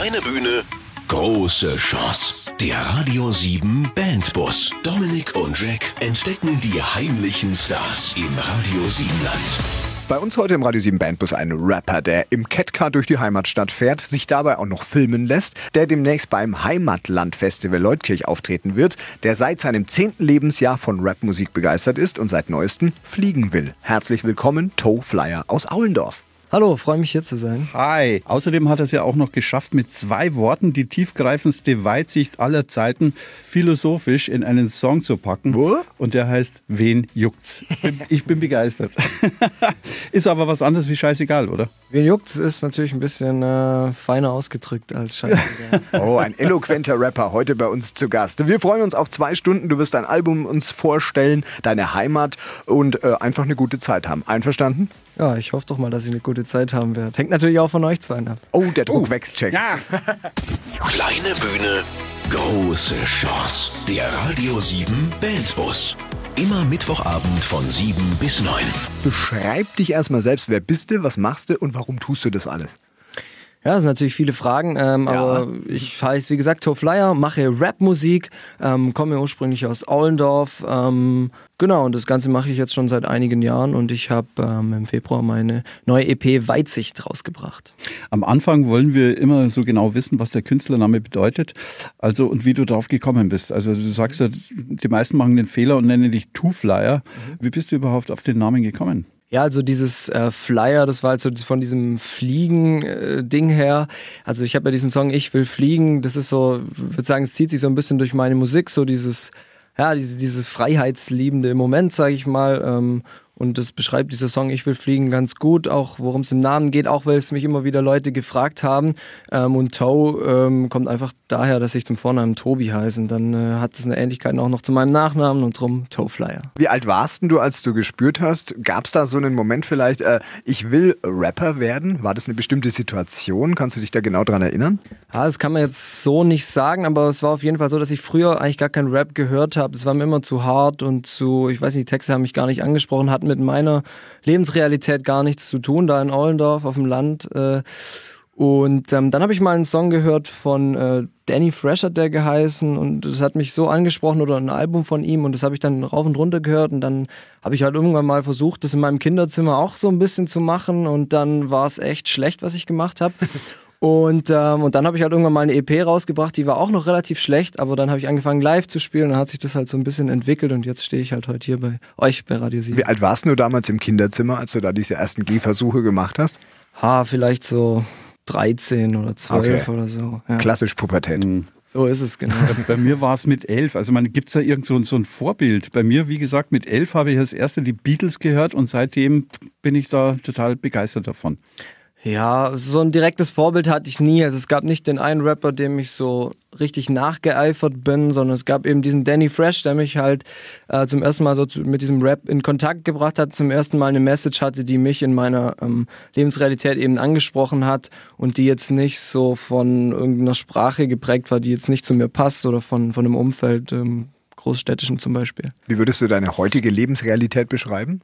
Kleine Bühne, große Chance. Der Radio 7 Bandbus. Dominik und Jack entdecken die heimlichen Stars im Radio 7 Land. Bei uns heute im Radio 7 Bandbus ein Rapper, der im Catcar durch die Heimatstadt fährt, sich dabei auch noch filmen lässt, der demnächst beim Heimatland-Festival Leutkirch auftreten wird, der seit seinem zehnten Lebensjahr von Rapmusik begeistert ist und seit neuestem fliegen will. Herzlich willkommen, Toe Flyer aus Aulendorf. Hallo, freue mich hier zu sein. Hi. Außerdem hat er es ja auch noch geschafft, mit zwei Worten die tiefgreifendste Weitsicht aller Zeiten philosophisch in einen Song zu packen. Wo? Und der heißt Wen juckt's? Ich bin begeistert. ist aber was anderes wie scheißegal, oder? Wen juckt's ist natürlich ein bisschen äh, feiner ausgedrückt als scheißegal. oh, ein eloquenter Rapper heute bei uns zu Gast. Wir freuen uns auf zwei Stunden. Du wirst dein Album uns vorstellen, deine Heimat und äh, einfach eine gute Zeit haben. Einverstanden? Ja, ich hoffe doch mal, dass ich eine gute Zeit haben werde. Hängt natürlich auch von euch zwei ab. Oh, der Druck uh, wächst, Check. Ja. Kleine Bühne, große Chance. Der Radio 7 Bandbus. Immer Mittwochabend von 7 bis 9. Beschreib dich erstmal selbst. Wer bist du, was machst du und warum tust du das alles? Ja, das sind natürlich viele Fragen, ähm, ja. aber ich heiße, wie gesagt, Toe Flyer, mache Rapmusik, ähm, komme ursprünglich aus Aulendorf. Ähm, genau, und das Ganze mache ich jetzt schon seit einigen Jahren und ich habe ähm, im Februar meine neue EP Weitsicht rausgebracht. Am Anfang wollen wir immer so genau wissen, was der Künstlername bedeutet, also und wie du darauf gekommen bist. Also du sagst ja, die meisten machen den Fehler und nennen dich Two Flyer. Mhm. Wie bist du überhaupt auf den Namen gekommen? Ja, also dieses äh, Flyer, das war halt so von diesem Fliegen-Ding äh, her. Also ich habe ja diesen Song Ich will fliegen, das ist so, würde sagen, es zieht sich so ein bisschen durch meine Musik, so dieses, ja, diese, dieses freiheitsliebende Moment, sage ich mal. Ähm, und das beschreibt dieser Song Ich will fliegen ganz gut, auch worum es im Namen geht, auch weil es mich immer wieder Leute gefragt haben. Ähm, und Toe ähm, kommt einfach daher, dass ich zum Vornamen Tobi heiße. Und dann äh, hat es eine Ähnlichkeit auch noch zu meinem Nachnamen und drum Toe Flyer. Wie alt warst du, als du gespürt hast? Gab es da so einen Moment vielleicht, äh, ich will Rapper werden? War das eine bestimmte Situation? Kannst du dich da genau dran erinnern? Ja, das kann man jetzt so nicht sagen, aber es war auf jeden Fall so, dass ich früher eigentlich gar keinen Rap gehört habe. Es war mir immer zu hart und zu, ich weiß nicht, die Texte haben mich gar nicht angesprochen, hatten mit meiner Lebensrealität gar nichts zu tun, da in Ollendorf auf dem Land. Äh, und ähm, dann habe ich mal einen Song gehört von äh, Danny Fresh hat der geheißen und das hat mich so angesprochen oder ein Album von ihm und das habe ich dann rauf und runter gehört und dann habe ich halt irgendwann mal versucht, das in meinem Kinderzimmer auch so ein bisschen zu machen und dann war es echt schlecht, was ich gemacht habe. Und, ähm, und dann habe ich halt irgendwann mal eine EP rausgebracht, die war auch noch relativ schlecht, aber dann habe ich angefangen live zu spielen und dann hat sich das halt so ein bisschen entwickelt und jetzt stehe ich halt heute hier bei euch bei Radio 7. Wie alt warst du damals im Kinderzimmer, als du da diese ersten Gehversuche gemacht hast? Ha, vielleicht so 13 oder 12 okay. oder so. Ja. Klassisch Pubertät. Mhm. So ist es, genau. Bei, mir war es mit elf. Also gibt es da irgend so, so ein Vorbild? Bei mir, wie gesagt, mit elf habe ich als erste die Beatles gehört und seitdem bin ich da total begeistert davon. Ja, so ein direktes Vorbild hatte ich nie. Also es gab nicht den einen Rapper, dem ich so richtig nachgeeifert bin, sondern es gab eben diesen Danny Fresh, der mich halt äh, zum ersten Mal so zu, mit diesem Rap in Kontakt gebracht hat, zum ersten Mal eine Message hatte, die mich in meiner ähm, Lebensrealität eben angesprochen hat und die jetzt nicht so von irgendeiner Sprache geprägt war, die jetzt nicht zu mir passt oder von, von einem Umfeld, ähm, großstädtischen zum Beispiel. Wie würdest du deine heutige Lebensrealität beschreiben?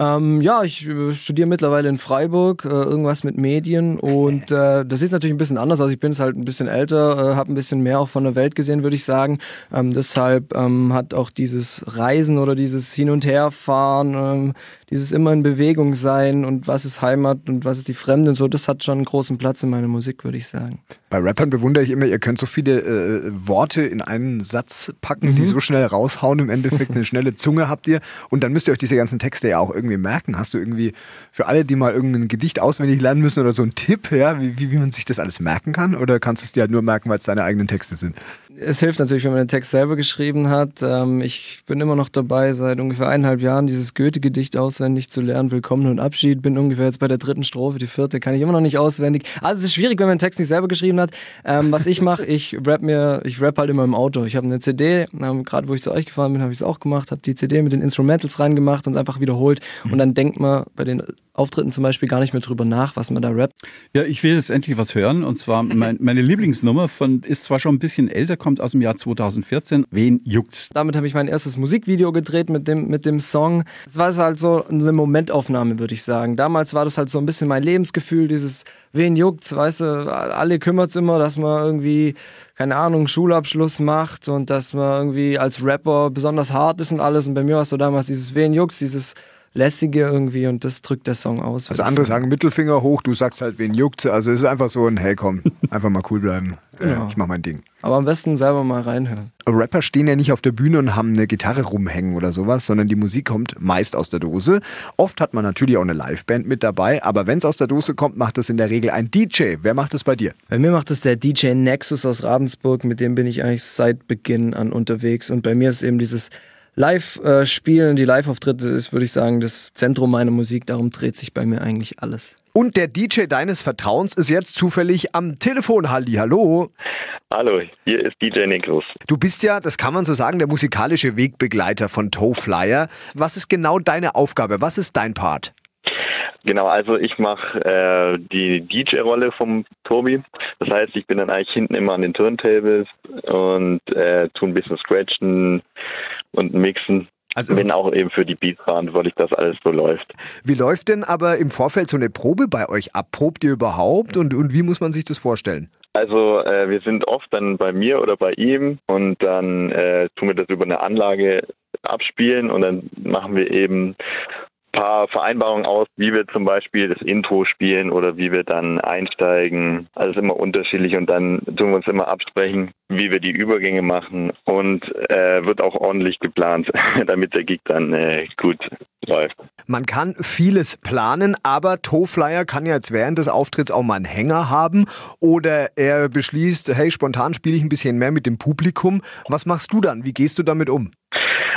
Ähm, ja, ich äh, studiere mittlerweile in Freiburg, äh, irgendwas mit Medien und äh, das ist natürlich ein bisschen anders. Also ich bin jetzt halt ein bisschen älter, äh, habe ein bisschen mehr auch von der Welt gesehen, würde ich sagen. Ähm, deshalb ähm, hat auch dieses Reisen oder dieses Hin- und Herfahren ähm, dieses immer in Bewegung sein und was ist Heimat und was ist die Fremde und so, das hat schon einen großen Platz in meiner Musik, würde ich sagen. Bei Rappern bewundere ich immer, ihr könnt so viele äh, Worte in einen Satz packen, mhm. die so schnell raushauen. Im Endeffekt eine schnelle Zunge habt ihr und dann müsst ihr euch diese ganzen Texte ja auch irgendwie merken. Hast du irgendwie für alle, die mal irgendein Gedicht auswendig lernen müssen oder so einen Tipp, ja, wie, wie, wie man sich das alles merken kann? Oder kannst du es dir halt nur merken, weil es deine eigenen Texte sind? Es hilft natürlich, wenn man den Text selber geschrieben hat. Ähm, ich bin immer noch dabei, seit ungefähr eineinhalb Jahren dieses Goethe-Gedicht auswendig zu lernen. Willkommen und Abschied. Bin ungefähr jetzt bei der dritten Strophe, die vierte kann ich immer noch nicht auswendig. Also es ist schwierig, wenn man den Text nicht selber geschrieben hat. Ähm, was ich mache, ich rap mir, ich rap halt immer im Auto. Ich habe eine CD, ähm, gerade wo ich zu euch gefahren bin, habe ich es auch gemacht, habe die CD mit den Instrumentals reingemacht und einfach wiederholt. Und dann denkt man bei den Auftritten zum Beispiel gar nicht mehr drüber nach, was man da rappt. Ja, ich will jetzt endlich was hören. Und zwar mein, meine Lieblingsnummer von ist zwar schon ein bisschen älter, kommt aus dem Jahr 2014. Wen juckt's? Damit habe ich mein erstes Musikvideo gedreht mit dem, mit dem Song. Es war halt so eine Momentaufnahme, würde ich sagen. Damals war das halt so ein bisschen mein Lebensgefühl, dieses Wen juckt's, weißt du, alle kümmert's immer, dass man irgendwie, keine Ahnung, Schulabschluss macht und dass man irgendwie als Rapper besonders hart ist und alles. Und bei mir war es so damals dieses Wen juckt's, dieses lässige irgendwie und das drückt der Song aus. Also andere sagen Mittelfinger hoch, du sagst halt, wen juckt. Also es ist einfach so ein, hey komm, einfach mal cool bleiben. Äh, ja. Ich mach mein Ding. Aber am besten selber mal reinhören. Rapper stehen ja nicht auf der Bühne und haben eine Gitarre rumhängen oder sowas, sondern die Musik kommt meist aus der Dose. Oft hat man natürlich auch eine Liveband mit dabei, aber wenn es aus der Dose kommt, macht es in der Regel ein DJ. Wer macht es bei dir? Bei mir macht es der DJ Nexus aus Ravensburg, mit dem bin ich eigentlich seit Beginn an unterwegs und bei mir ist eben dieses Live-Spielen, die Live-Auftritte ist, würde ich sagen, das Zentrum meiner Musik. Darum dreht sich bei mir eigentlich alles. Und der DJ deines Vertrauens ist jetzt zufällig am Telefon. Halli, hallo. Hallo, hier ist DJ Niklas. Du bist ja, das kann man so sagen, der musikalische Wegbegleiter von Toe Flyer. Was ist genau deine Aufgabe? Was ist dein Part? Genau, also ich mache äh, die DJ-Rolle vom Tobi. Das heißt, ich bin dann eigentlich hinten immer an den Turntables und äh, tue ein bisschen scratchen und mixen. Also bin auch eben für die Beats verantwortlich, dass alles so läuft. Wie läuft denn aber im Vorfeld so eine Probe bei euch ab? Probt ihr überhaupt und, und wie muss man sich das vorstellen? Also äh, wir sind oft dann bei mir oder bei ihm und dann äh, tun wir das über eine Anlage abspielen und dann machen wir eben paar Vereinbarungen aus, wie wir zum Beispiel das Intro spielen oder wie wir dann einsteigen. Alles immer unterschiedlich und dann tun wir uns immer absprechen, wie wir die Übergänge machen und äh, wird auch ordentlich geplant, damit der Gig dann äh, gut läuft. Man kann vieles planen, aber Toflyer kann ja jetzt während des Auftritts auch mal einen Hänger haben oder er beschließt, hey, spontan spiele ich ein bisschen mehr mit dem Publikum. Was machst du dann? Wie gehst du damit um?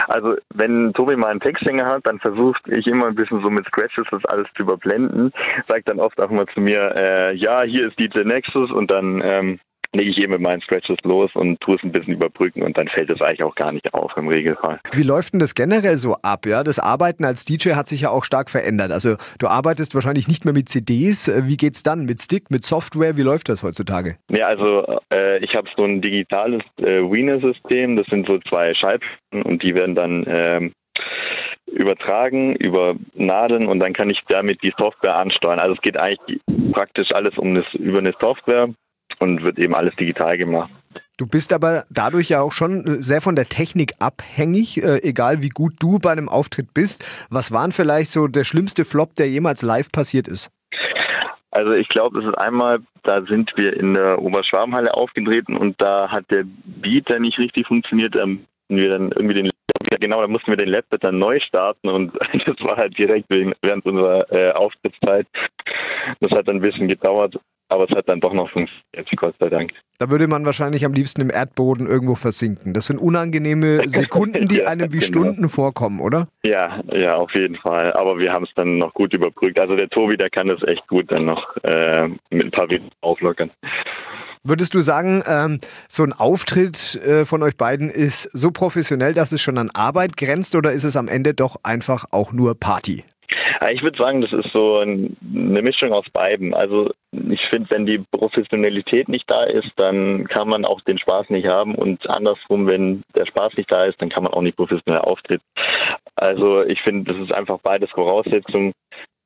Also wenn Tobi mal einen Texthänger hat, dann versucht ich immer ein bisschen so mit Scratches das alles zu überblenden. Sagt dann oft auch mal zu mir, äh, ja, hier ist DJ Nexus und dann ähm, lege ich eben mit meinen Scratches los und tue es ein bisschen überbrücken und dann fällt es eigentlich auch gar nicht auf im Regelfall. Wie läuft denn das generell so ab? Ja, das Arbeiten als DJ hat sich ja auch stark verändert. Also du arbeitest wahrscheinlich nicht mehr mit CDs. Wie geht's dann? Mit Stick, mit Software? Wie läuft das heutzutage? Ja, also äh, ich habe so ein digitales äh, Wiener-System. Das sind so zwei Scheiben und die werden dann ähm, übertragen über Nadeln und dann kann ich damit die Software ansteuern. Also es geht eigentlich praktisch alles um das über eine Software und wird eben alles digital gemacht. Du bist aber dadurch ja auch schon sehr von der Technik abhängig, äh, egal wie gut du bei einem Auftritt bist. Was war vielleicht so der schlimmste Flop, der jemals live passiert ist? Also ich glaube, es ist einmal, da sind wir in der Oberschwabenhalle aufgetreten und da hat der Beat dann nicht richtig funktioniert. Da mussten wir dann irgendwie den genau, da mussten wir den Laptop dann neu starten und das war halt direkt während unserer äh, Auftrittszeit. Das hat ein bisschen gedauert aber es hat dann doch noch funktioniert, Gott sei Dank. Da würde man wahrscheinlich am liebsten im Erdboden irgendwo versinken. Das sind unangenehme Sekunden, die ja, einem wie genau. Stunden vorkommen, oder? Ja, ja, auf jeden Fall. Aber wir haben es dann noch gut überbrückt. Also der Tobi, der kann das echt gut dann noch äh, mit ein paar Witz auflockern. Würdest du sagen, ähm, so ein Auftritt äh, von euch beiden ist so professionell, dass es schon an Arbeit grenzt oder ist es am Ende doch einfach auch nur Party? Ich würde sagen, das ist so eine Mischung aus beiden. Also ich finde, wenn die Professionalität nicht da ist, dann kann man auch den Spaß nicht haben und andersrum, wenn der Spaß nicht da ist, dann kann man auch nicht professionell auftreten. Also ich finde, das ist einfach beides Voraussetzung,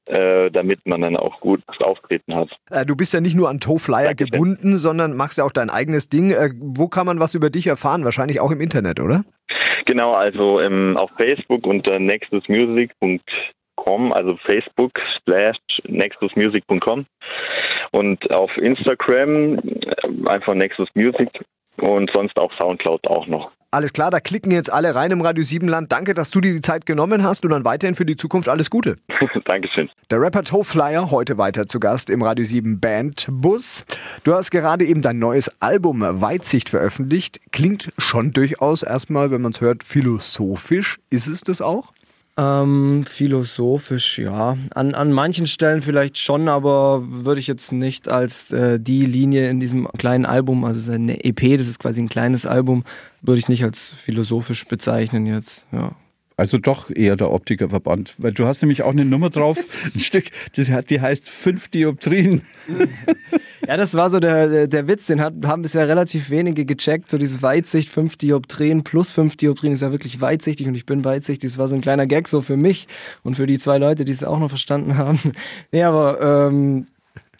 äh, damit man dann auch gut Auftreten hat. Äh, du bist ja nicht nur an Toflyer gebunden, sondern machst ja auch dein eigenes Ding. Äh, wo kann man was über dich erfahren? Wahrscheinlich auch im Internet, oder? Genau, also ähm, auf Facebook unter nexusmusic.com nexusmusic.com, also Facebook slash nexusmusic.com und auf Instagram äh, einfach Nexus Music und sonst auf Soundcloud auch noch. Alles klar, da klicken jetzt alle rein im Radio 7 Land. Danke, dass du dir die Zeit genommen hast und dann weiterhin für die Zukunft alles Gute. Dankeschön. Der Rapper Toe Flyer heute weiter zu Gast im Radio 7 Band Bus. Du hast gerade eben dein neues Album Weitsicht veröffentlicht. Klingt schon durchaus erstmal, wenn man es hört, philosophisch. Ist es das auch? Ähm, philosophisch, ja. An, an manchen Stellen vielleicht schon, aber würde ich jetzt nicht als äh, die Linie in diesem kleinen Album, also eine EP, das ist quasi ein kleines Album, würde ich nicht als philosophisch bezeichnen jetzt, ja. Also doch eher der Optikerverband, weil du hast nämlich auch eine Nummer drauf, ein Stück, die heißt 5 Dioptrien. Ja, das war so der, der, der Witz, den hat, haben bisher relativ wenige gecheckt. So dieses Weitsicht, 5 Dioptrien plus 5 Dioptrien ist ja wirklich weitsichtig und ich bin weitsichtig. Das war so ein kleiner Gag so für mich und für die zwei Leute, die es auch noch verstanden haben. Nee, aber ähm,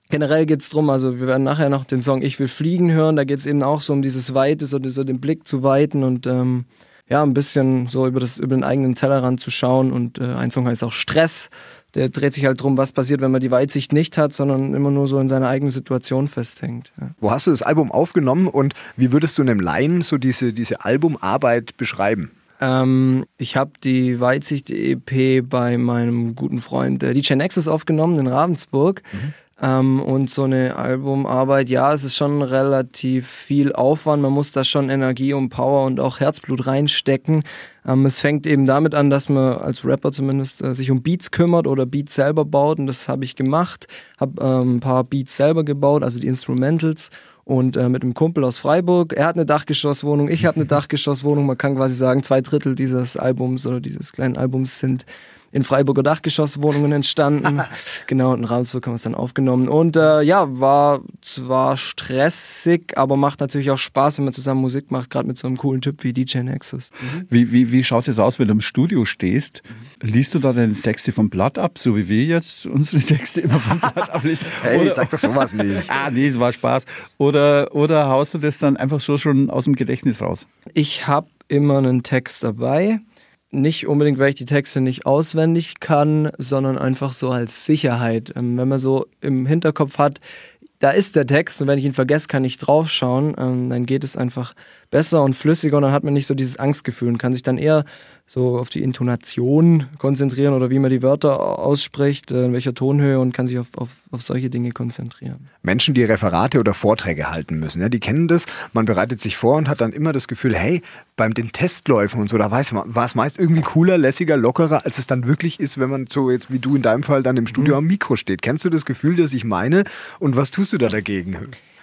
generell geht es darum, also wir werden nachher noch den Song Ich will fliegen hören. Da geht es eben auch so um dieses Weite, so, so den Blick zu weiten und ähm, ja, ein bisschen so über, das, über den eigenen Tellerrand zu schauen. Und äh, ein Song heißt auch Stress. Der dreht sich halt drum, was passiert, wenn man die Weitsicht nicht hat, sondern immer nur so in seiner eigenen Situation festhängt. Ja. Wo hast du das Album aufgenommen und wie würdest du einem Laien so diese, diese Albumarbeit beschreiben? Ähm, ich habe die Weitsicht-EP bei meinem guten Freund äh, DJ Nexus aufgenommen in Ravensburg. Mhm. Ähm, und so eine Albumarbeit, ja, es ist schon relativ viel Aufwand. Man muss da schon Energie und Power und auch Herzblut reinstecken. Ähm, es fängt eben damit an, dass man als Rapper zumindest äh, sich um Beats kümmert oder Beats selber baut. Und das habe ich gemacht. Habe ähm, ein paar Beats selber gebaut, also die Instrumentals und äh, mit einem Kumpel aus Freiburg. Er hat eine Dachgeschosswohnung, ich habe eine Dachgeschosswohnung. Man kann quasi sagen, zwei Drittel dieses Albums oder dieses kleinen Albums sind in Freiburger Dachgeschosswohnungen entstanden. genau, und in Ravensburg haben wir es dann aufgenommen. Und äh, ja, war zwar stressig, aber macht natürlich auch Spaß, wenn man zusammen Musik macht, gerade mit so einem coolen Typ wie DJ Nexus. Mhm. Wie, wie, wie schaut es aus, wenn du im Studio stehst? Liest du da deine Texte vom Blatt ab, so wie wir jetzt unsere Texte immer vom Blatt ablesen? hey, oder, sag doch sowas nicht. ah, nee, es war Spaß. Oder, oder haust du das dann einfach so schon aus dem Gedächtnis raus? Ich habe immer einen Text dabei nicht unbedingt, weil ich die Texte nicht auswendig kann, sondern einfach so als Sicherheit. Ähm, wenn man so im Hinterkopf hat, da ist der Text und wenn ich ihn vergesse, kann ich draufschauen, ähm, dann geht es einfach besser und flüssiger und dann hat man nicht so dieses Angstgefühl und kann sich dann eher so auf die Intonation konzentrieren oder wie man die Wörter ausspricht, äh, in welcher Tonhöhe und kann sich auf, auf, auf solche Dinge konzentrieren. Menschen, die Referate oder Vorträge halten müssen, ja, die kennen das. Man bereitet sich vor und hat dann immer das Gefühl, hey, beim den Testläufen und so, da weiß man, war es meist irgendwie cooler, lässiger, lockerer, als es dann wirklich ist, wenn man so jetzt wie du in deinem Fall dann im Studio mhm. am Mikro steht. Kennst du das Gefühl, das ich meine? Und was tust du da dagegen?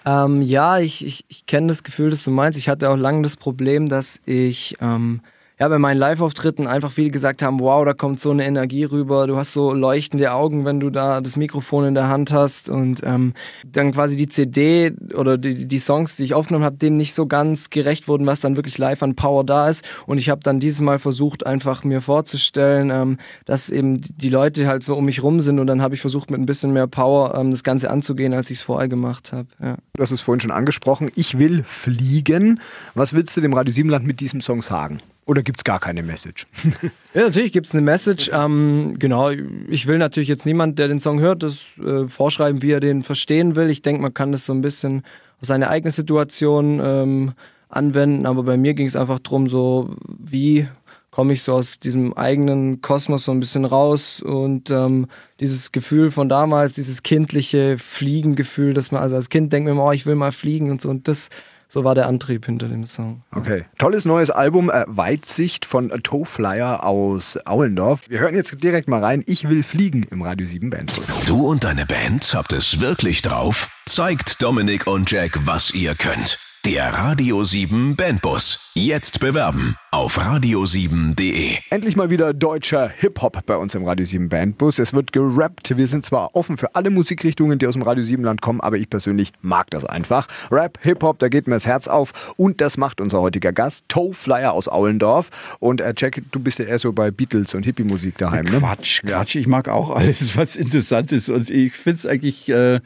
Ähm, ja, ich, ich, ich kenne das Gefühl, das du meinst. Ich hatte auch lange das Problem, dass ich ähm, ja, bei meinen Live-Auftritten einfach viele gesagt haben, wow, da kommt so eine Energie rüber, du hast so leuchtende Augen, wenn du da das Mikrofon in der Hand hast und ähm, dann quasi die CD oder die, die Songs, die ich aufgenommen habe, dem nicht so ganz gerecht wurden, was dann wirklich live an Power da ist und ich habe dann dieses Mal versucht, einfach mir vorzustellen, ähm, dass eben die Leute halt so um mich rum sind und dann habe ich versucht, mit ein bisschen mehr Power ähm, das Ganze anzugehen, als ich es vorher gemacht habe. Ja. Du hast es vorhin schon angesprochen, ich will fliegen. Was willst du dem Radio Siebenland mit diesem Song sagen? Oder gibt es gar keine Message? ja, natürlich gibt es eine Message. Ähm, genau, ich will natürlich jetzt niemand, der den Song hört, das äh, vorschreiben, wie er den verstehen will. Ich denke, man kann das so ein bisschen auf seine eigene Situation ähm, anwenden. Aber bei mir ging es einfach darum, so wie komme ich so aus diesem eigenen Kosmos so ein bisschen raus und ähm, dieses Gefühl von damals, dieses kindliche Fliegengefühl, dass man also als Kind denkt, oh, ich will mal fliegen und so und das so war der Antrieb hinter dem Song. Okay. Tolles neues Album, äh, Weitsicht von Toe Flyer aus Aulendorf. Wir hören jetzt direkt mal rein. Ich will fliegen im Radio 7 Bandbus. Du und deine Band habt es wirklich drauf? Zeigt Dominik und Jack, was ihr könnt. Der Radio 7 Bandbus. Jetzt bewerben auf radio7.de. Endlich mal wieder deutscher Hip-Hop bei uns im Radio 7 Bandbus. Es wird gerappt. Wir sind zwar offen für alle Musikrichtungen, die aus dem Radio 7 Land kommen, aber ich persönlich mag das einfach. Rap, Hip-Hop, da geht mir das Herz auf. Und das macht unser heutiger Gast, Toe Flyer aus Aulendorf. Und äh, Jack, du bist ja eher so bei Beatles und Hippie-Musik daheim, ne? Quatsch, Quatsch. Ich mag auch alles, was interessant ist. Und ich finde es eigentlich äh,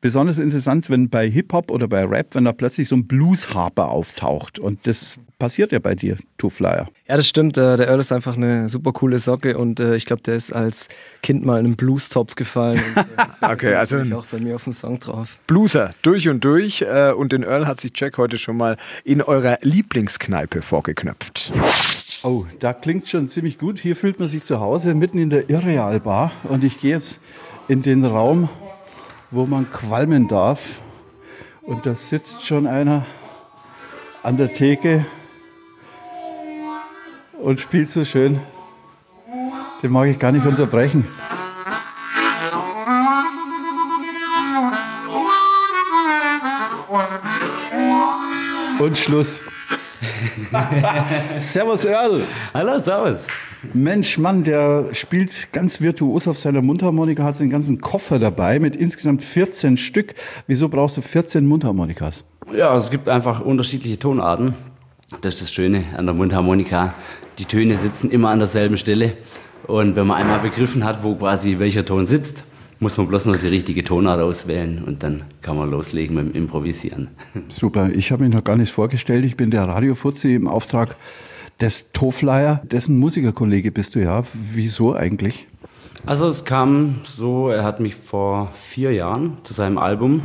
besonders interessant, wenn bei Hip-Hop oder bei Rap, wenn da plötzlich so ein Blues-Harper auftaucht. Und das passiert ja bei dir, Two Flyer. Ja, das stimmt. Äh, der Earl ist einfach eine super coole Socke und äh, ich glaube, der ist als Kind mal in einen Blues-Topf gefallen. Und, okay, also auch bei mir auf dem Song drauf. Blueser, durch und durch. Äh, und den Earl hat sich Jack heute schon mal in eurer Lieblingskneipe vorgeknöpft. Oh, da klingt schon ziemlich gut. Hier fühlt man sich zu Hause mitten in der Irreal Bar und ich gehe jetzt in den Raum, wo man qualmen darf. Und da sitzt schon einer an der Theke und spielt so schön. Den mag ich gar nicht unterbrechen. Und Schluss. servus Earl. Hallo, servus. Mensch, Mann, der spielt ganz virtuos auf seiner Mundharmonika, hat den ganzen Koffer dabei mit insgesamt 14 Stück. Wieso brauchst du 14 Mundharmonikas? Ja, es gibt einfach unterschiedliche Tonarten. Das ist das Schöne an der Mundharmonika. Die Töne sitzen immer an derselben Stelle. Und wenn man einmal begriffen hat, wo quasi welcher Ton sitzt, muss man bloß noch die richtige Tonart auswählen und dann kann man loslegen mit dem Improvisieren. Super, ich habe mich noch gar nicht vorgestellt. Ich bin der Radiofuzzi im Auftrag des Toflyer, dessen Musikerkollege bist du ja. Wieso eigentlich? Also es kam so, er hat mich vor vier Jahren zu seinem Album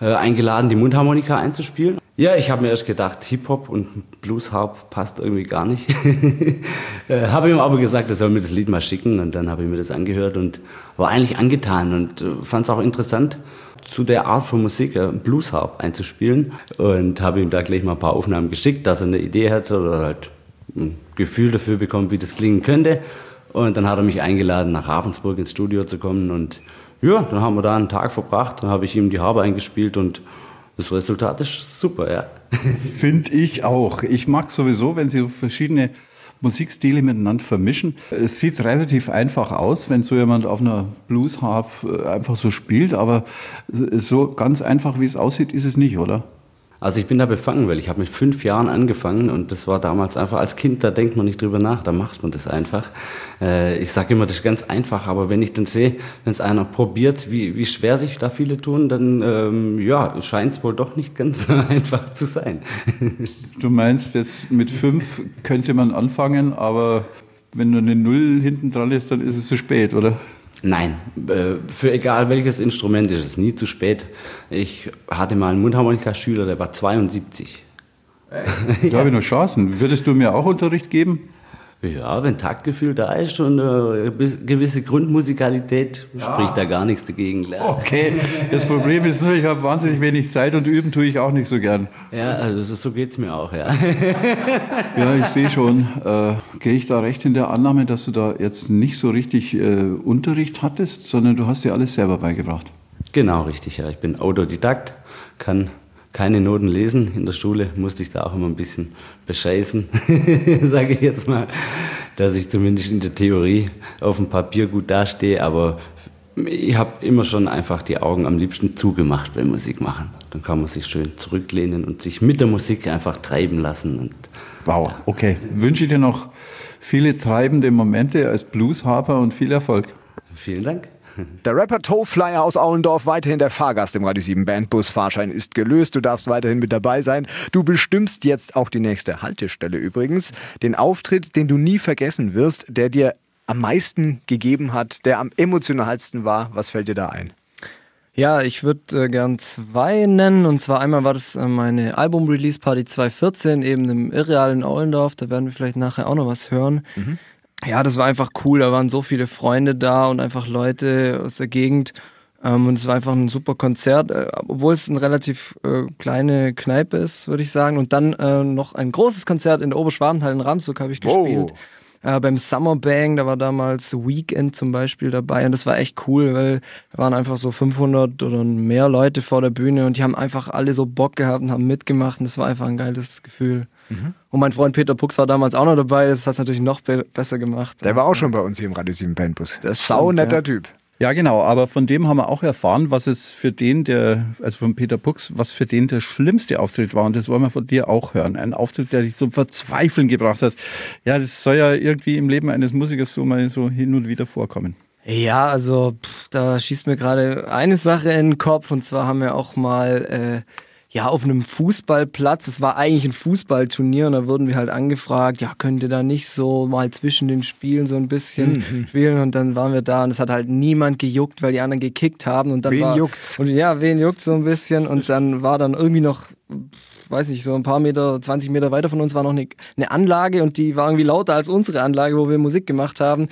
äh, eingeladen, die Mundharmonika einzuspielen. Ja, ich habe mir erst gedacht, Hip-Hop und Blues-Harp passt irgendwie gar nicht. äh, habe ihm aber gesagt, er soll mir das Lied mal schicken und dann habe ich mir das angehört und war eigentlich angetan und äh, fand es auch interessant, zu der Art von Musik äh, Blues-Harp einzuspielen und habe ihm da gleich mal ein paar Aufnahmen geschickt, dass er eine Idee hat oder halt ein Gefühl dafür bekommt, wie das klingen könnte. Und dann hat er mich eingeladen, nach Ravensburg ins Studio zu kommen. Und ja, dann haben wir da einen Tag verbracht. Dann habe ich ihm die Harpe eingespielt und das Resultat ist super, ja. Finde ich auch. Ich mag sowieso, wenn sie verschiedene Musikstile miteinander vermischen. Es sieht relativ einfach aus, wenn so jemand auf einer Blues-Harp äh, einfach so spielt, aber so ganz einfach, wie es aussieht, ist es nicht, oder? Also ich bin da befangen, weil ich habe mit fünf Jahren angefangen und das war damals einfach als Kind, da denkt man nicht drüber nach, da macht man das einfach. Äh, ich sage immer, das ist ganz einfach, aber wenn ich dann sehe, wenn es einer probiert, wie, wie schwer sich da viele tun, dann ähm, ja, scheint es wohl doch nicht ganz so einfach zu sein. du meinst jetzt mit fünf könnte man anfangen, aber wenn nur eine Null hinten dran ist, dann ist es zu spät, oder? Nein, äh, für egal welches Instrument ist es nie zu spät. Ich hatte mal einen Mundharmonika-Schüler, der war 72. Da habe ich noch Chancen. Würdest du mir auch Unterricht geben? Ja, wenn Taktgefühl da ist und eine gewisse Grundmusikalität, ja. spricht da gar nichts dagegen. Okay, das Problem ist nur, ich habe wahnsinnig wenig Zeit und üben tue ich auch nicht so gern. Ja, also so geht es mir auch, ja. Ja, ich sehe schon. Äh, Gehe ich da recht in der Annahme, dass du da jetzt nicht so richtig äh, Unterricht hattest, sondern du hast dir alles selber beigebracht? Genau, richtig, ja. Ich bin Autodidakt, kann keine Noten lesen. In der Schule musste ich da auch immer ein bisschen bescheißen, sage ich jetzt mal, dass ich zumindest in der Theorie auf dem Papier gut dastehe, aber ich habe immer schon einfach die Augen am liebsten zugemacht beim Musik machen. Dann kann man sich schön zurücklehnen und sich mit der Musik einfach treiben lassen. Und, wow, okay. Wünsche ich dir noch viele treibende Momente als Bluesharper und viel Erfolg. Vielen Dank. Der Rapper Toe Flyer aus Aulendorf, weiterhin der Fahrgast im Radio 7 Bandbus. Fahrschein ist gelöst, du darfst weiterhin mit dabei sein. Du bestimmst jetzt auch die nächste Haltestelle übrigens. Den Auftritt, den du nie vergessen wirst, der dir am meisten gegeben hat, der am emotionalsten war. Was fällt dir da ein? Ja, ich würde äh, gern zwei nennen. Und zwar einmal war das äh, meine Album-Release-Party 2014, eben im Irrealen Aulendorf. Da werden wir vielleicht nachher auch noch was hören. Mhm ja, das war einfach cool. Da waren so viele Freunde da und einfach Leute aus der Gegend. Ähm, und es war einfach ein super Konzert, äh, obwohl es eine relativ äh, kleine Kneipe ist, würde ich sagen. Und dann äh, noch ein großes Konzert in der Oberschwabenhalle in Ramsburg habe ich gespielt. Äh, beim Summer Bang, da war damals Weekend zum Beispiel dabei und das war echt cool, weil da waren einfach so 500 oder mehr Leute vor der Bühne und die haben einfach alle so Bock gehabt und haben mitgemacht und das war einfach ein geiles Gefühl. Mhm. Und mein Freund Peter Pux war damals auch noch dabei, das hat es natürlich noch be besser gemacht. Der war auch schon bei uns hier im Radio 7 Bandbus. Das Sau netter ja. Typ. Ja, genau, aber von dem haben wir auch erfahren, was es für den, der, also von Peter Pux, was für den der schlimmste Auftritt war. Und das wollen wir von dir auch hören. Ein Auftritt, der dich zum Verzweifeln gebracht hat. Ja, das soll ja irgendwie im Leben eines Musikers so mal so hin und wieder vorkommen. Ja, also pff, da schießt mir gerade eine Sache in den Kopf. Und zwar haben wir auch mal. Äh, ja, auf einem Fußballplatz. Es war eigentlich ein Fußballturnier und da wurden wir halt angefragt, ja, könnt ihr da nicht so mal zwischen den Spielen so ein bisschen mhm. spielen? Und dann waren wir da und es hat halt niemand gejuckt, weil die anderen gekickt haben. Und dann wen war, juckt's? Und ja, wen juckt so ein bisschen? Und dann war dann irgendwie noch weiß nicht, so ein paar Meter, 20 Meter weiter von uns war noch eine, eine Anlage und die war irgendwie lauter als unsere Anlage, wo wir Musik gemacht haben.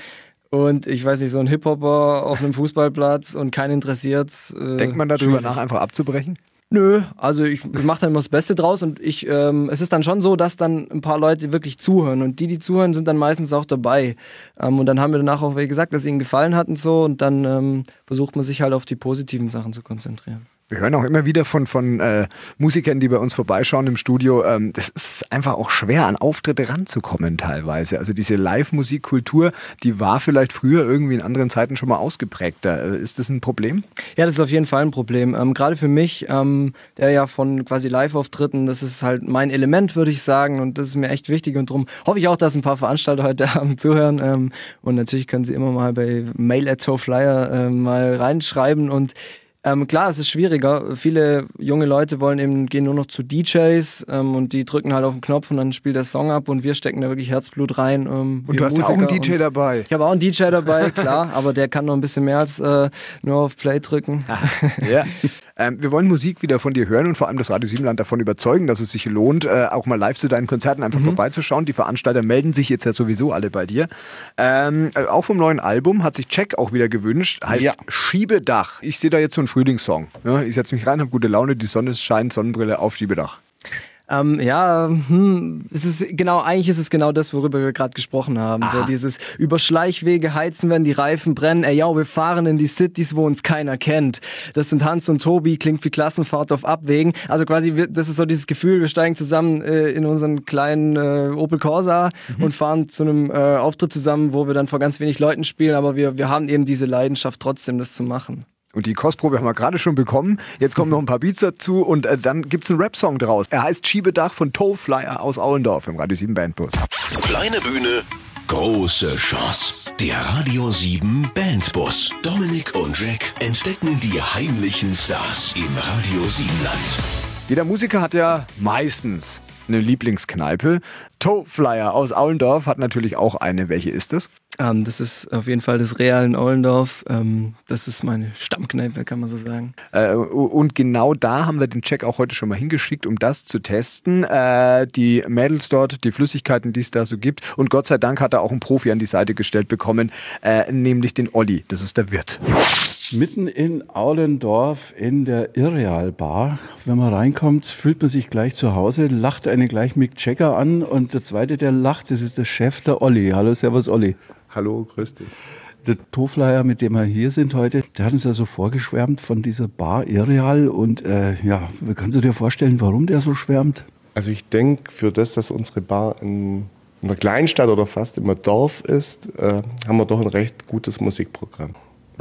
Und ich weiß nicht, so ein Hip-Hopper auf einem Fußballplatz und keinen interessiert. Äh, Denkt man darüber nach, einfach abzubrechen? Nö, also ich, mache dann immer das Beste draus und ich, ähm, es ist dann schon so, dass dann ein paar Leute wirklich zuhören und die, die zuhören, sind dann meistens auch dabei. Ähm, und dann haben wir danach auch gesagt, dass ihnen gefallen hat und so und dann ähm, versucht man sich halt auf die positiven Sachen zu konzentrieren. Wir hören auch immer wieder von, von äh, Musikern, die bei uns vorbeischauen im Studio. Ähm, das ist einfach auch schwer, an Auftritte ranzukommen teilweise. Also diese Live-Musikkultur, die war vielleicht früher irgendwie in anderen Zeiten schon mal ausgeprägter. Äh, ist das ein Problem? Ja, das ist auf jeden Fall ein Problem. Ähm, Gerade für mich, ähm, der ja von quasi Live-Auftritten, das ist halt mein Element, würde ich sagen. Und das ist mir echt wichtig. Und darum hoffe ich auch, dass ein paar Veranstalter heute Abend zuhören. Ähm, und natürlich können sie immer mal bei Mail at Flyer äh, mal reinschreiben und ähm, klar, es ist schwieriger. Viele junge Leute wollen eben gehen nur noch zu DJs ähm, und die drücken halt auf den Knopf und dann spielt der Song ab und wir stecken da wirklich Herzblut rein. Ähm, und du hast Musiker auch einen DJ dabei. Ich habe auch einen DJ dabei, klar, aber der kann noch ein bisschen mehr als äh, nur auf Play drücken. ja. Ähm, wir wollen Musik wieder von dir hören und vor allem das Radio Siebenland davon überzeugen, dass es sich lohnt, äh, auch mal live zu deinen Konzerten einfach mhm. vorbeizuschauen. Die Veranstalter melden sich jetzt ja sowieso alle bei dir. Ähm, äh, auch vom neuen Album hat sich Check auch wieder gewünscht, heißt ja. Schiebedach. Ich sehe da jetzt so einen Frühlingssong. Ja, ich setze mich rein, habe gute Laune, die Sonne scheint, Sonnenbrille auf Schiebedach. Ähm, ja, hm, es ist genau, eigentlich ist es genau das, worüber wir gerade gesprochen haben. Aha. So dieses über Schleichwege heizen, wenn die Reifen brennen. Ey, ja, wir fahren in die Cities, wo uns keiner kennt. Das sind Hans und Tobi, klingt wie Klassenfahrt auf Abwägen. Also quasi, das ist so dieses Gefühl, wir steigen zusammen äh, in unseren kleinen äh, Opel Corsa mhm. und fahren zu einem äh, Auftritt zusammen, wo wir dann vor ganz wenig Leuten spielen, aber wir, wir haben eben diese Leidenschaft trotzdem, das zu machen. Und die Kostprobe haben wir gerade schon bekommen. Jetzt kommen noch ein paar Beats dazu und äh, dann gibt es einen Rap-Song draus. Er heißt Schiebedach von Toe Flyer aus Aulendorf im Radio 7 Bandbus. Kleine Bühne, große Chance. Der Radio 7 Bandbus. Dominik und Jack entdecken die heimlichen Stars im Radio 7 Land. Jeder Musiker hat ja meistens eine Lieblingskneipe. Toe Flyer aus Aulendorf hat natürlich auch eine. Welche ist es? Ähm, das ist auf jeden Fall das Real in Ollendorf. Ähm, das ist meine Stammkneipe, kann man so sagen. Äh, und genau da haben wir den Check auch heute schon mal hingeschickt, um das zu testen. Äh, die Mädels dort, die Flüssigkeiten, die es da so gibt. Und Gott sei Dank hat er auch einen Profi an die Seite gestellt bekommen, äh, nämlich den Olli. Das ist der Wirt. Mitten in Aulendorf in der Irreal Bar. Wenn man reinkommt, fühlt man sich gleich zu Hause, lacht einen gleich Mick Checker an und der zweite, der lacht, das ist der Chef, der Olli. Hallo, Servus Olli. Hallo, grüß dich. Der Tofleier, mit dem wir hier sind heute, der hat uns ja so vorgeschwärmt von dieser Bar Irreal. Und äh, ja, kannst du dir vorstellen, warum der so schwärmt? Also ich denke, für das, dass unsere Bar in einer Kleinstadt oder fast immer Dorf ist, äh, haben wir doch ein recht gutes Musikprogramm.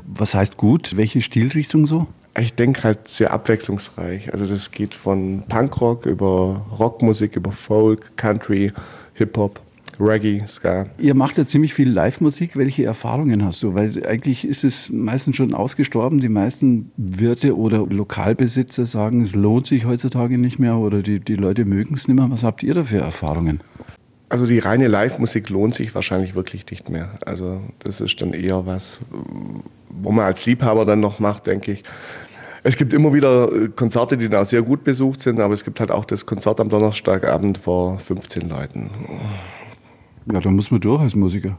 Was heißt gut? Welche Stilrichtung so? Ich denke halt sehr abwechslungsreich. Also das geht von Punkrock über Rockmusik, über Folk, Country, Hip-Hop. Reggae, Ska. Ihr macht ja ziemlich viel Live-Musik. Welche Erfahrungen hast du? Weil eigentlich ist es meistens schon ausgestorben. Die meisten Wirte oder Lokalbesitzer sagen, es lohnt sich heutzutage nicht mehr oder die, die Leute mögen es nicht mehr. Was habt ihr da für Erfahrungen? Also die reine Live-Musik lohnt sich wahrscheinlich wirklich nicht mehr. Also das ist dann eher was, wo man als Liebhaber dann noch macht, denke ich. Es gibt immer wieder Konzerte, die da sehr gut besucht sind, aber es gibt halt auch das Konzert am Donnerstagabend vor 15 Leuten. Ja, da muss man durch als Musiker.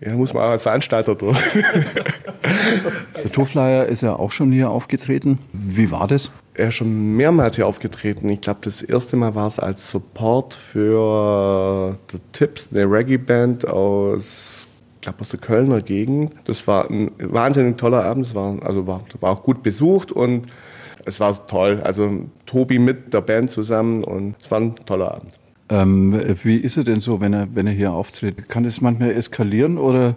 Ja, da muss man auch als Veranstalter durch. Der Tofleier ist ja auch schon hier aufgetreten. Wie war das? Er ist schon mehrmals hier aufgetreten. Ich glaube, das erste Mal war es als Support für The Tips, eine Reggae-Band aus, glaube aus der Kölner Gegend. Das war ein wahnsinnig toller Abend. Es war, also war, war auch gut besucht und es war toll. Also Tobi mit der Band zusammen und es war ein toller Abend. Ähm, wie ist er denn so, wenn er, wenn er hier auftritt? Kann das manchmal eskalieren oder,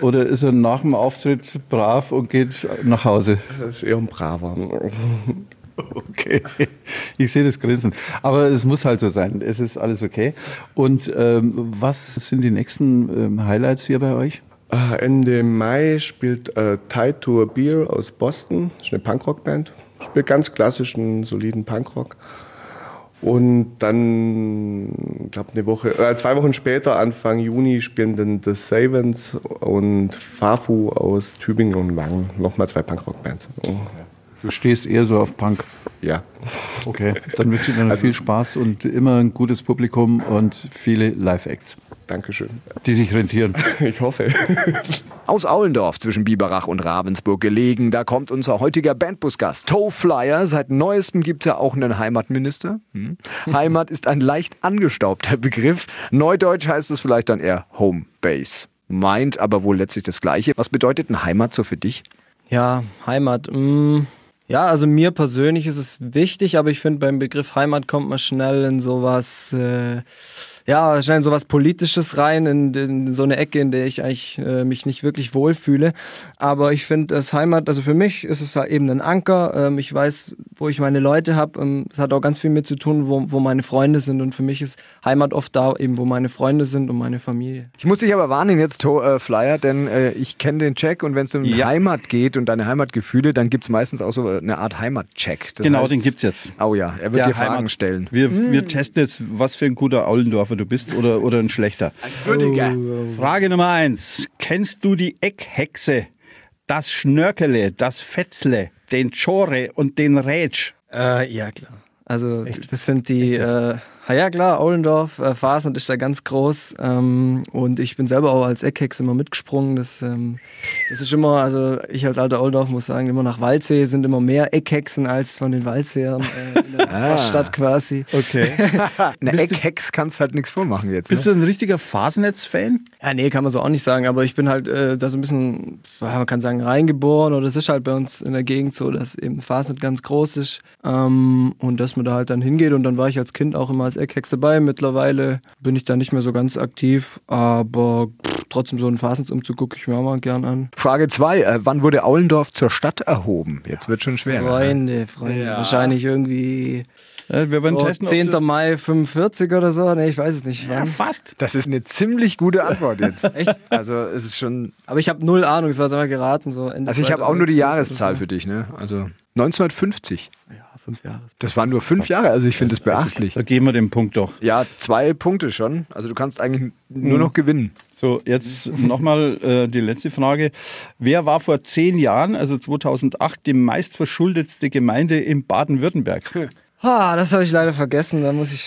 oder ist er nach dem Auftritt brav und geht nach Hause? Das ist eher ein braver. Okay, ich sehe das Grinsen. Aber es muss halt so sein. Es ist alles okay. Und ähm, was sind die nächsten ähm, Highlights hier bei euch? Ah, Ende Mai spielt äh, Tide to a Beer aus Boston. Das ist eine Punkrock-Band. Spielt ganz klassischen, soliden Punkrock. Und dann, ich glaube, eine Woche, äh, zwei Wochen später, Anfang Juni, spielen dann The Savens und Fafu aus Tübingen und Wangen. Nochmal zwei Punkrock-Bands. Du stehst eher so auf Punk. Ja. Okay, dann wünsche ich dir noch also, viel Spaß und immer ein gutes Publikum und viele Live-Acts. Dankeschön. Die sich rentieren. Ich hoffe. Aus Aulendorf zwischen Biberach und Ravensburg gelegen, da kommt unser heutiger Bandbusgast, Toe Flyer. Seit neuestem gibt es ja auch einen Heimatminister. Hm. Heimat ist ein leicht angestaubter Begriff. Neudeutsch heißt es vielleicht dann eher Home Base. Meint aber wohl letztlich das Gleiche. Was bedeutet ein Heimat so für dich? Ja, Heimat. Mh, hm, Ja, also mir persönlich ist es wichtig, aber ich finde, beim Begriff Heimat kommt man schnell in sowas. Äh, ja, wahrscheinlich sowas Politisches rein, in, in, so eine Ecke, in der ich eigentlich äh, mich nicht wirklich wohlfühle. Aber ich finde, das Heimat, also für mich ist es halt eben ein Anker. Ähm, ich weiß, wo ich meine Leute habe. Ähm, es hat auch ganz viel mit zu tun, wo, wo meine Freunde sind. Und für mich ist Heimat oft da, eben wo meine Freunde sind und meine Familie. Ich muss dich aber warnen jetzt, to äh, Flyer, denn äh, ich kenne den Check und wenn es um ja. Heimat geht und deine Heimatgefühle, dann gibt es meistens auch so eine Art Heimatcheck. Genau, heißt, den gibt es jetzt. Oh ja, er wird dir Fragen Heimat. stellen. Wir, hm. wir testen jetzt, was für ein guter Aulendorfer du bist oder, oder ein schlechter. Ein würdiger. Frage Nummer eins. Kennst du die Eckhexe, das Schnörkele, das Fetzle, den Chore und den Rätsch? Äh, ja, klar. Also Echt? das sind die, äh, ja klar, Ollendorf, äh, Fasern ist da ganz groß ähm, und ich bin selber auch als Eckhex immer mitgesprungen. Das, ähm, das ist immer, also ich als alter Ollendorf muss sagen, immer nach Waldsee sind immer mehr Eckhexen als von den Waldseern äh, in der ah. Stadt quasi. Okay. Eine Eckhex kannst halt nichts vormachen jetzt. Bist ne? du ein richtiger Fasernetz-Fan? Ja, nee, kann man so auch nicht sagen, aber ich bin halt äh, da so ein bisschen, man kann sagen, reingeboren oder es ist halt bei uns in der Gegend so, dass eben Fasnet ganz groß ist ähm, und dass man da halt dann hingeht und dann war ich als Kind auch immer als Eckhex dabei. Mittlerweile bin ich da nicht mehr so ganz aktiv, aber trotzdem so einen Fasensumzug gucke ich mir auch mal gern an. Frage 2. Äh, wann wurde Aulendorf zur Stadt erhoben? Jetzt wird schon schwer. Freunde, Freunde. Ja. Wahrscheinlich irgendwie. Ja, wir so testen, 10. Mai 45 oder so? Ne, ich weiß es nicht. Wann. Ja, fast. Das ist eine ziemlich gute Antwort jetzt. Echt? Also es ist schon. Aber ich habe null Ahnung, es war so mal geraten. So Ende also ich habe auch nur die Jahreszahl für dich, ne? Also 1950. Ja fünf Jahre. Das waren nur fünf Jahre, also ich finde das beachtlich. Da geben wir den Punkt doch. Ja, zwei Punkte schon. Also du kannst eigentlich nur noch gewinnen. So, jetzt nochmal äh, die letzte Frage. Wer war vor zehn Jahren, also 2008, die meistverschuldetste Gemeinde in Baden-Württemberg? Ah, das habe ich leider vergessen. Da muss ich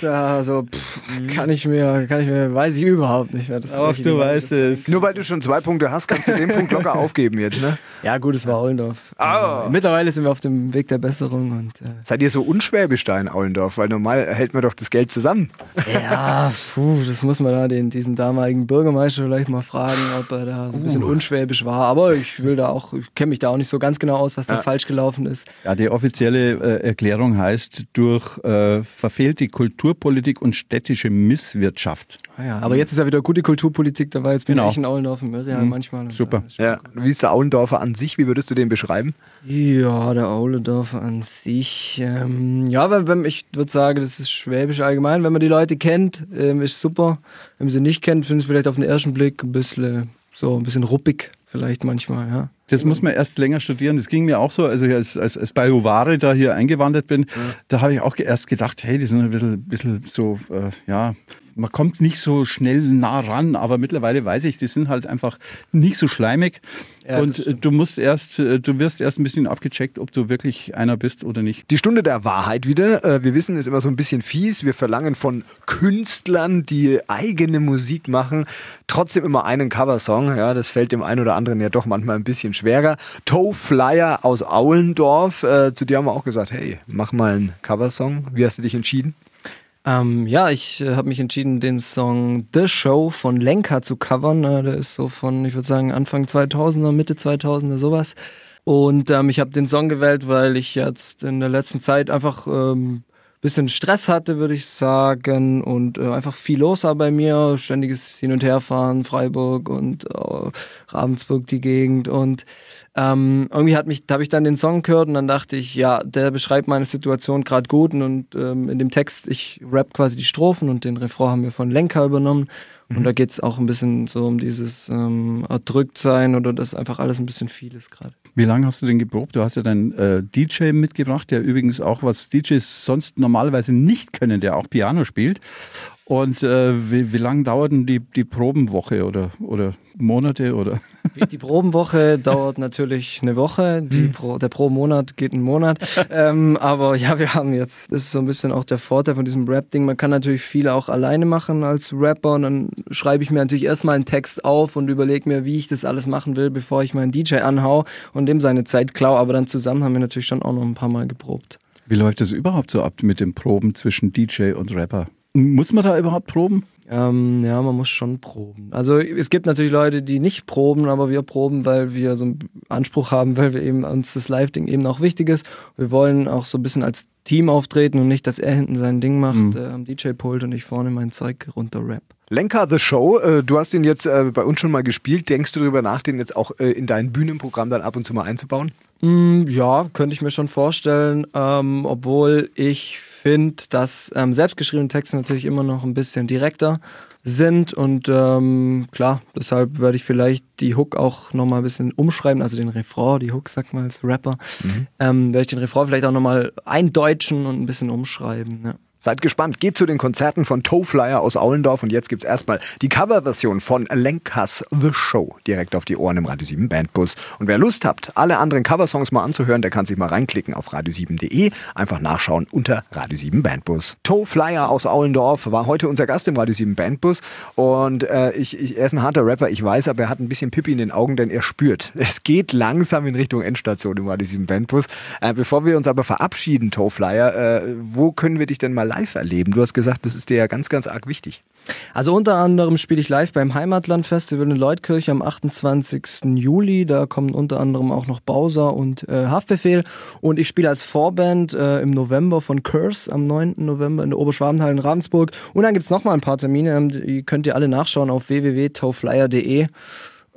da also pff, kann ich mir, kann ich mir, weiß ich überhaupt nicht mehr. Das Ach, du weißt es. Nur weil du schon zwei Punkte hast, kannst du den Punkt locker aufgeben jetzt, ne? Ja, gut, es war Aulendorf. Ah. Mittlerweile sind wir auf dem Weg der Besserung und. Äh Seid ihr so unschwäbisch da in Aulendorf? Weil normal hält man doch das Geld zusammen. Ja, puh, das muss man da den, diesen damaligen Bürgermeister vielleicht mal fragen, ob er da so ein bisschen uh. unschwäbisch war. Aber ich will da auch, ich kenne mich da auch nicht so ganz genau aus, was da falsch gelaufen ist. Ja, die offizielle äh, Heißt, durch äh, verfehlte Kulturpolitik und städtische Misswirtschaft. Ah ja, aber jetzt ist ja wieder gute Kulturpolitik dabei. Jetzt bin genau. ich in Aulendorf im ja, mhm. manchmal. Super. Ja. Wie ist der Aulendorfer an sich? Wie würdest du den beschreiben? Ja, der Aulendorfer an sich. Ähm, ja, wenn, wenn, ich würde sagen, das ist Schwäbisch allgemein. Wenn man die Leute kennt, ähm, ist super. Wenn man sie nicht kennt, finde ich es vielleicht auf den ersten Blick ein bisschen so ein bisschen ruppig vielleicht manchmal, ja. Das muss man erst länger studieren. Das ging mir auch so, also als, als, als Bioware da hier eingewandert bin, ja. da habe ich auch erst gedacht, hey, die sind ein bisschen, bisschen so, äh, ja, man kommt nicht so schnell nah ran, aber mittlerweile weiß ich, die sind halt einfach nicht so schleimig. Ja, und du musst erst, äh, du wirst erst ein bisschen abgecheckt, ob du wirklich einer bist oder nicht. Die Stunde der Wahrheit wieder. Äh, wir wissen, ist immer so ein bisschen fies. Wir verlangen von Künstlern, die eigene Musik machen, trotzdem immer einen Coversong. Ja, das fällt dem einen oder anderen ja doch manchmal ein bisschen schwerer. Toe Flyer aus Aulendorf. Äh, zu dir haben wir auch gesagt, hey, mach mal einen Coversong. Wie hast du dich entschieden? Ähm, ja, ich äh, habe mich entschieden, den Song The Show von Lenka zu covern. Äh, der ist so von, ich würde sagen, Anfang 2000er, Mitte 2000er, sowas. Und ähm, ich habe den Song gewählt, weil ich jetzt in der letzten Zeit einfach ähm, bisschen Stress hatte, würde ich sagen, und äh, einfach viel los war bei mir. Ständiges Hin- und Herfahren, Freiburg und äh, Ravensburg, die Gegend. Und ähm, irgendwie hat mich, habe ich dann den Song gehört und dann dachte ich, ja, der beschreibt meine Situation gerade gut. Und, und ähm, in dem Text, ich rap quasi die Strophen und den Refrain haben wir von Lenker übernommen. Und mhm. da geht es auch ein bisschen so um dieses ähm, Erdrücktsein oder das einfach alles ein bisschen viel ist gerade. Wie lange hast du denn geprobt? Du hast ja deinen äh, DJ mitgebracht, der übrigens auch, was DJs sonst normalerweise nicht können, der auch Piano spielt. Und äh, wie, wie lange dauert die, die Probenwoche oder, oder Monate oder? Die Probenwoche dauert natürlich eine Woche, die hm. Pro, der Pro-Monat geht einen Monat. ähm, aber ja, wir haben jetzt, das ist so ein bisschen auch der Vorteil von diesem Rap-Ding. Man kann natürlich viel auch alleine machen als Rapper und dann schreibe ich mir natürlich erstmal einen Text auf und überlege mir, wie ich das alles machen will, bevor ich meinen DJ anhau und dem seine Zeit klaue. Aber dann zusammen haben wir natürlich schon auch noch ein paar Mal geprobt. Wie läuft das überhaupt so ab mit den Proben zwischen DJ und Rapper? Muss man da überhaupt proben? Ähm, ja, man muss schon proben. Also es gibt natürlich Leute, die nicht proben, aber wir proben, weil wir so einen Anspruch haben, weil wir eben uns das Live-Ding eben auch wichtig ist. Wir wollen auch so ein bisschen als Team auftreten und nicht, dass er hinten sein Ding macht mhm. äh, am DJ-Pult und ich vorne mein Zeug runter rap. Lenker The Show, äh, du hast ihn jetzt äh, bei uns schon mal gespielt. Denkst du darüber nach, den jetzt auch äh, in dein Bühnenprogramm dann ab und zu mal einzubauen? Mm, ja, könnte ich mir schon vorstellen, ähm, obwohl ich finde, dass ähm, selbstgeschriebene Texte natürlich immer noch ein bisschen direkter sind und ähm, klar, deshalb werde ich vielleicht die Hook auch nochmal ein bisschen umschreiben, also den Refrain, die Hook, sag mal als Rapper, mhm. ähm, werde ich den Refrain vielleicht auch nochmal eindeutschen und ein bisschen umschreiben. Ja. Seid gespannt, geht zu den Konzerten von Toe Flyer aus Aulendorf und jetzt gibt es erstmal die Coverversion von Lenkas The Show direkt auf die Ohren im Radio 7 Bandbus. Und wer Lust habt, alle anderen Coversongs mal anzuhören, der kann sich mal reinklicken auf radio7.de, einfach nachschauen unter Radio 7 Bandbus. Toe Flyer aus Aulendorf war heute unser Gast im Radio 7 Bandbus und äh, ich, ich, er ist ein harter Rapper, ich weiß, aber er hat ein bisschen Pippi in den Augen, denn er spürt, es geht langsam in Richtung Endstation im Radio 7 Bandbus. Äh, bevor wir uns aber verabschieden, Toe Flyer, äh, wo können wir dich denn mal live erleben? Du hast gesagt, das ist dir ja ganz, ganz arg wichtig. Also unter anderem spiele ich live beim Heimatland-Festival in Leutkirch am 28. Juli. Da kommen unter anderem auch noch Bowser und äh, Haftbefehl. Und ich spiele als Vorband äh, im November von Curse am 9. November in der Oberschwabenhalle in Ravensburg. Und dann gibt es nochmal ein paar Termine, ähm, die könnt ihr alle nachschauen auf www.tauflyer.de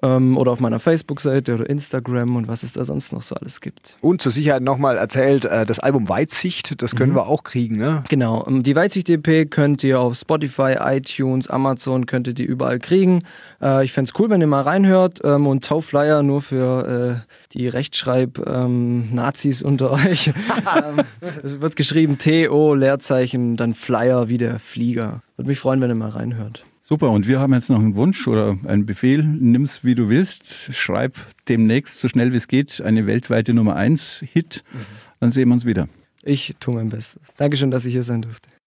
ähm, oder auf meiner Facebook-Seite oder Instagram und was es da sonst noch so alles gibt. Und zur Sicherheit nochmal erzählt, äh, das Album Weitsicht, das können mhm. wir auch kriegen, ne? Genau, ähm, die Weitsicht-EP könnt ihr auf Spotify, iTunes, Amazon, könnt ihr die überall kriegen. Äh, ich fände es cool, wenn ihr mal reinhört ähm, und Tauflyer nur für äh, die Rechtschreib-Nazis ähm, unter euch. Ähm, es wird geschrieben T-O, Leerzeichen, dann Flyer wie der Flieger. Würde mich freuen, wenn ihr mal reinhört. Super, und wir haben jetzt noch einen Wunsch oder einen Befehl. Nimm es, wie du willst. Schreib demnächst, so schnell wie es geht, eine weltweite Nummer 1 Hit. Mhm. Dann sehen wir uns wieder. Ich tue mein Bestes. Dankeschön, dass ich hier sein durfte.